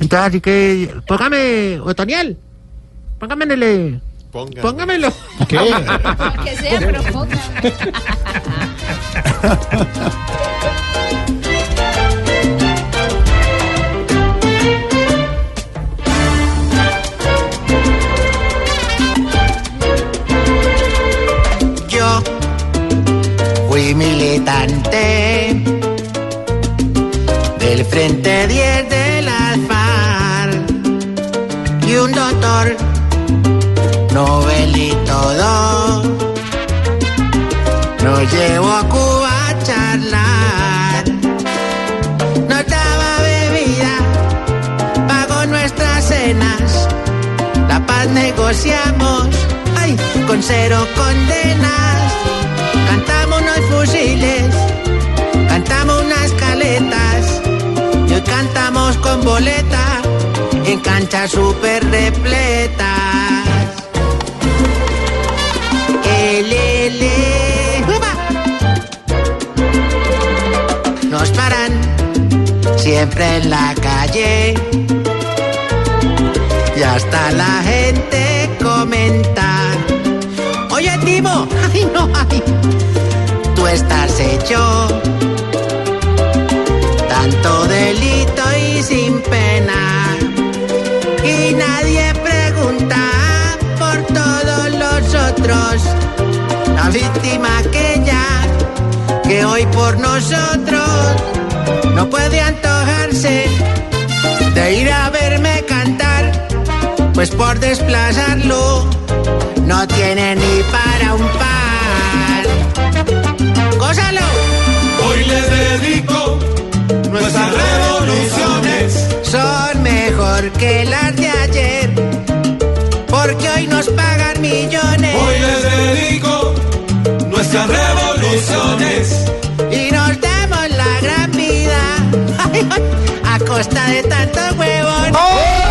Entonces, así que, póngame, Otoniel, póngamele, póngamelo. ¿Qué? Que sea, pero ponga. Yo fui militante del Frente 10 de un doctor. Nobel y todo nos llevó a Cuba a charlar. Nos daba bebida, pagó nuestras cenas, la paz negociamos, ay, con cero condenas. Cantamos unos fusiles, cantamos unas caletas, y hoy cantamos con boleta en canchas super repletas. Nos paran siempre en la calle. Y hasta la gente La víctima aquella que hoy por nosotros no puede antojarse de ir a verme cantar, pues por desplazarlo no tiene ni para un pan. ¡Gózalo! Hoy les dedico nuestras revoluciones. son mejor que las de está de tanto huevón. ¡Oh!